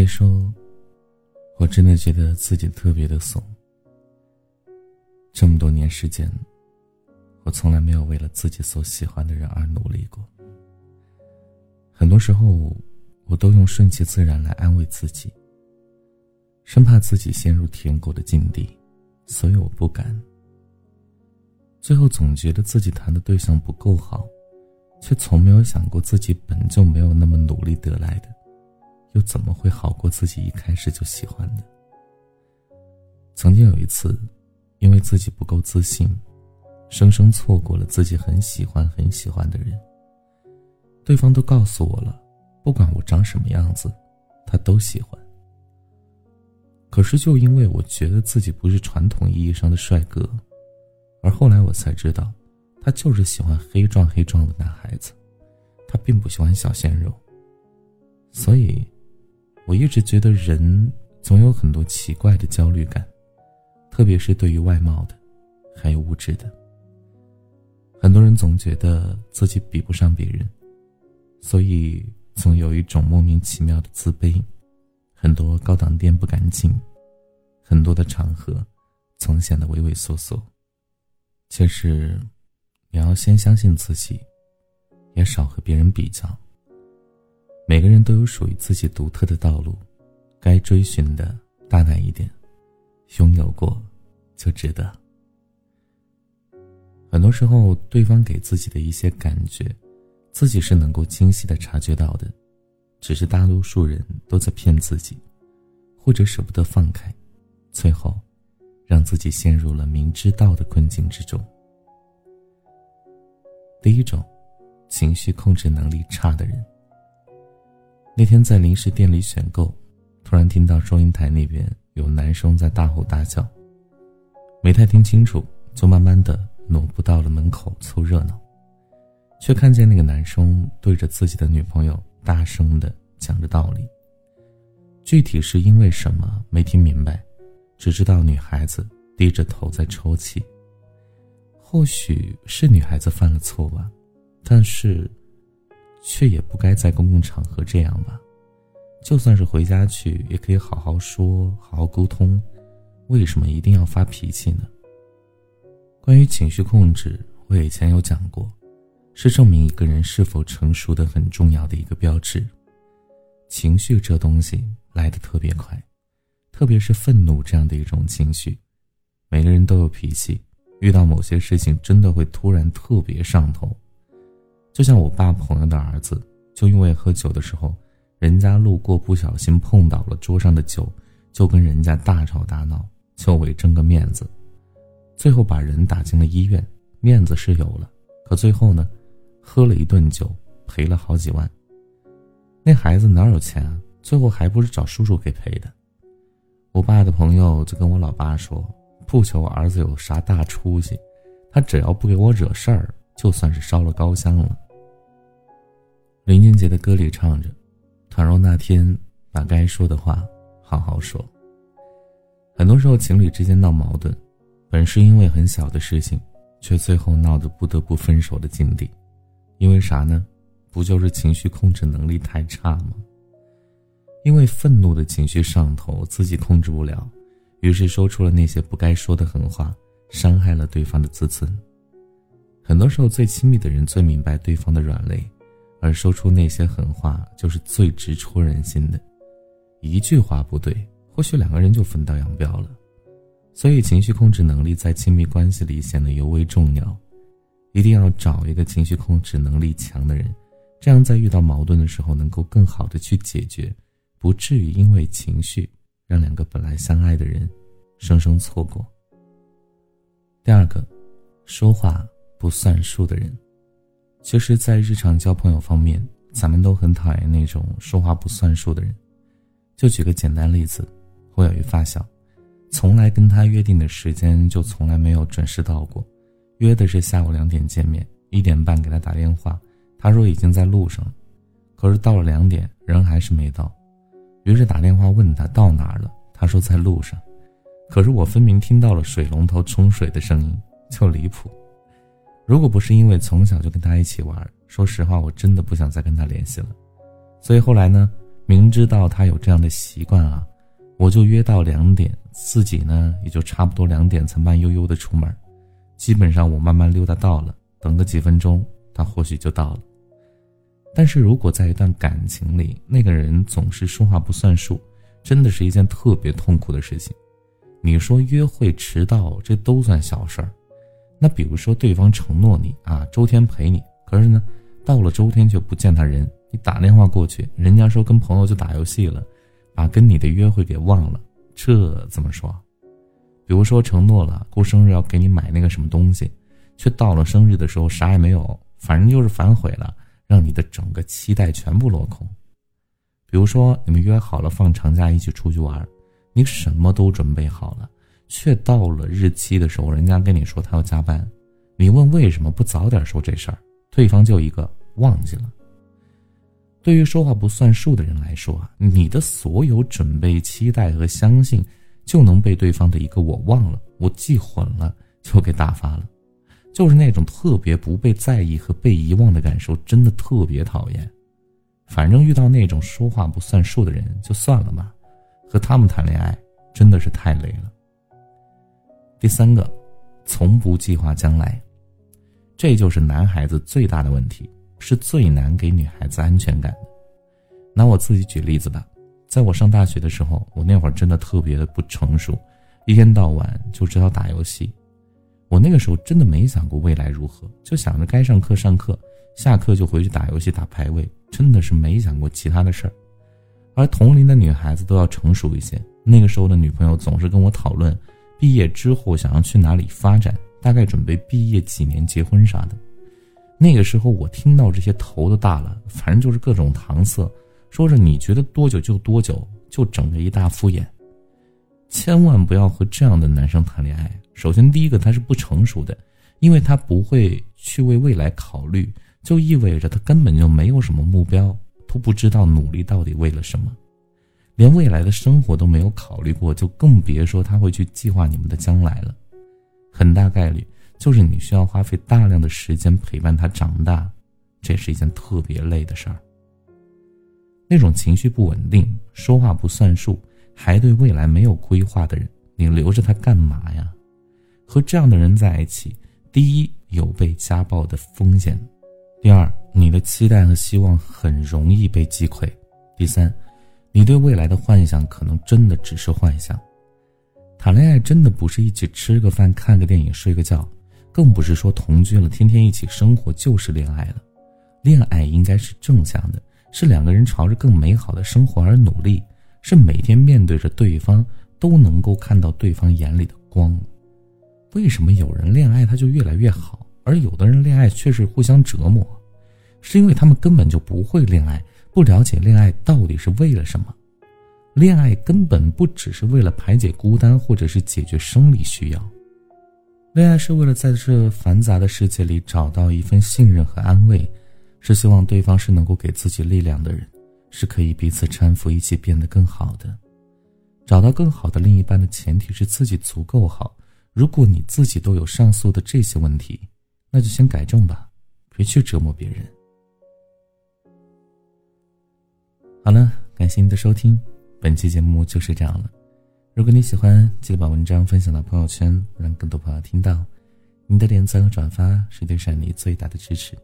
可以说，我真的觉得自己特别的怂。这么多年时间，我从来没有为了自己所喜欢的人而努力过。很多时候，我都用顺其自然来安慰自己，生怕自己陷入舔狗的境地，所以我不敢。最后总觉得自己谈的对象不够好，却从没有想过自己本就没有那么努力得来的。又怎么会好过自己一开始就喜欢的？曾经有一次，因为自己不够自信，生生错过了自己很喜欢很喜欢的人。对方都告诉我了，不管我长什么样子，他都喜欢。可是就因为我觉得自己不是传统意义上的帅哥，而后来我才知道，他就是喜欢黑壮黑壮的男孩子，他并不喜欢小鲜肉。所以。我一直觉得人总有很多奇怪的焦虑感，特别是对于外貌的，还有物质的。很多人总觉得自己比不上别人，所以总有一种莫名其妙的自卑。很多高档店不敢进，很多的场合总显得畏畏缩缩。其实，你要先相信自己，也少和别人比较。每个人都有属于自己独特的道路，该追寻的大胆一点，拥有过就值得。很多时候，对方给自己的一些感觉，自己是能够清晰的察觉到的，只是大多数人都在骗自己，或者舍不得放开，最后让自己陷入了明知道的困境之中。第一种，情绪控制能力差的人。那天在零食店里选购，突然听到收银台那边有男生在大吼大叫，没太听清楚，就慢慢的挪步到了门口凑热闹，却看见那个男生对着自己的女朋友大声的讲着道理。具体是因为什么没听明白，只知道女孩子低着头在抽泣。或许是女孩子犯了错吧，但是。却也不该在公共场合这样吧，就算是回家去，也可以好好说，好好沟通，为什么一定要发脾气呢？关于情绪控制，我以前有讲过，是证明一个人是否成熟的很重要的一个标志。情绪这东西来的特别快，特别是愤怒这样的一种情绪，每个人都有脾气，遇到某些事情真的会突然特别上头。就像我爸朋友的儿子，就因为喝酒的时候，人家路过不小心碰倒了桌上的酒，就跟人家大吵大闹，就为争个面子，最后把人打进了医院。面子是有了，可最后呢，喝了一顿酒，赔了好几万。那孩子哪有钱啊？最后还不是找叔叔给赔的。我爸的朋友就跟我老爸说，不求儿子有啥大出息，他只要不给我惹事儿。就算是烧了高香了。林俊杰的歌里唱着：“倘若那天把该说的话好好说。”很多时候，情侣之间闹矛盾，本是因为很小的事情，却最后闹得不得不分手的境地。因为啥呢？不就是情绪控制能力太差吗？因为愤怒的情绪上头，自己控制不了，于是说出了那些不该说的狠话，伤害了对方的自尊。很多时候，最亲密的人最明白对方的软肋，而说出那些狠话就是最直戳人心的。一句话不对，或许两个人就分道扬镳了。所以，情绪控制能力在亲密关系里显得尤为重要。一定要找一个情绪控制能力强的人，这样在遇到矛盾的时候能够更好的去解决，不至于因为情绪让两个本来相爱的人生生错过。第二个，说话。不算数的人，其实，在日常交朋友方面，咱们都很讨厌那种说话不算数的人。就举个简单例子，我有一发小，从来跟他约定的时间就从来没有准时到过，约的是下午两点见面，一点半给他打电话，他说已经在路上了，可是到了两点人还是没到，于是打电话问他到哪儿了，他说在路上，可是我分明听到了水龙头冲水的声音，就离谱。如果不是因为从小就跟他一起玩，说实话，我真的不想再跟他联系了。所以后来呢，明知道他有这样的习惯啊，我就约到两点，自己呢也就差不多两点才慢悠悠的出门。基本上我慢慢溜达到了，等个几分钟，他或许就到了。但是如果在一段感情里，那个人总是说话不算数，真的是一件特别痛苦的事情。你说约会迟到，这都算小事儿。那比如说对方承诺你啊，周天陪你，可是呢，到了周天却不见他人，你打电话过去，人家说跟朋友就打游戏了，把跟你的约会给忘了，这怎么说？比如说承诺了过生日要给你买那个什么东西，却到了生日的时候啥也没有，反正就是反悔了。让你的整个期待全部落空。比如说，你们约好了放长假一起出去玩，你什么都准备好了，却到了日期的时候，人家跟你说他要加班，你问为什么不早点说这事儿，对方就一个忘记了。对于说话不算数的人来说啊，你的所有准备、期待和相信，就能被对方的一个“我忘了，我记混了”就给打发了。就是那种特别不被在意和被遗忘的感受，真的特别讨厌。反正遇到那种说话不算数的人，就算了吧。和他们谈恋爱真的是太累了。第三个，从不计划将来，这就是男孩子最大的问题，是最难给女孩子安全感的。拿我自己举例子吧，在我上大学的时候，我那会儿真的特别的不成熟，一天到晚就知道打游戏。我那个时候真的没想过未来如何，就想着该上课上课，下课就回去打游戏打排位，真的是没想过其他的事儿。而同龄的女孩子都要成熟一些，那个时候的女朋友总是跟我讨论，毕业之后想要去哪里发展，大概准备毕业几年结婚啥的。那个时候我听到这些头都大了，反正就是各种搪塞，说着你觉得多久就多久，就整个一大敷衍。千万不要和这样的男生谈恋爱。首先，第一个他是不成熟的，因为他不会去为未来考虑，就意味着他根本就没有什么目标，都不知道努力到底为了什么，连未来的生活都没有考虑过，就更别说他会去计划你们的将来了。很大概率就是你需要花费大量的时间陪伴他长大，这是一件特别累的事儿。那种情绪不稳定、说话不算数，还对未来没有规划的人，你留着他干嘛呀？和这样的人在一起，第一有被家暴的风险，第二你的期待和希望很容易被击溃，第三，你对未来的幻想可能真的只是幻想。谈恋爱真的不是一起吃个饭、看个电影、睡个觉，更不是说同居了天天一起生活就是恋爱了。恋爱应该是正向的，是两个人朝着更美好的生活而努力，是每天面对着对方都能够看到对方眼里的光。为什么有人恋爱他就越来越好，而有的人恋爱却是互相折磨？是因为他们根本就不会恋爱，不了解恋爱到底是为了什么。恋爱根本不只是为了排解孤单，或者是解决生理需要。恋爱是为了在这繁杂的世界里找到一份信任和安慰，是希望对方是能够给自己力量的人，是可以彼此搀扶，一起变得更好的。找到更好的另一半的前提是自己足够好。如果你自己都有上述的这些问题，那就先改正吧，别去折磨别人。好了，感谢您的收听，本期节目就是这样了。如果你喜欢，记得把文章分享到朋友圈，让更多朋友听到。你的点赞和转发是对闪妮最大的支持。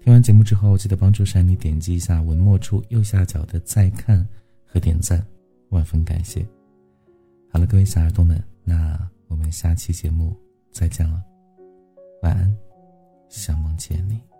听完节目之后，记得帮助闪妮点击一下文末处右下角的再看和点赞，万分感谢。好了，各位小耳朵们，那。我们下期节目再见了，晚安，想梦见你。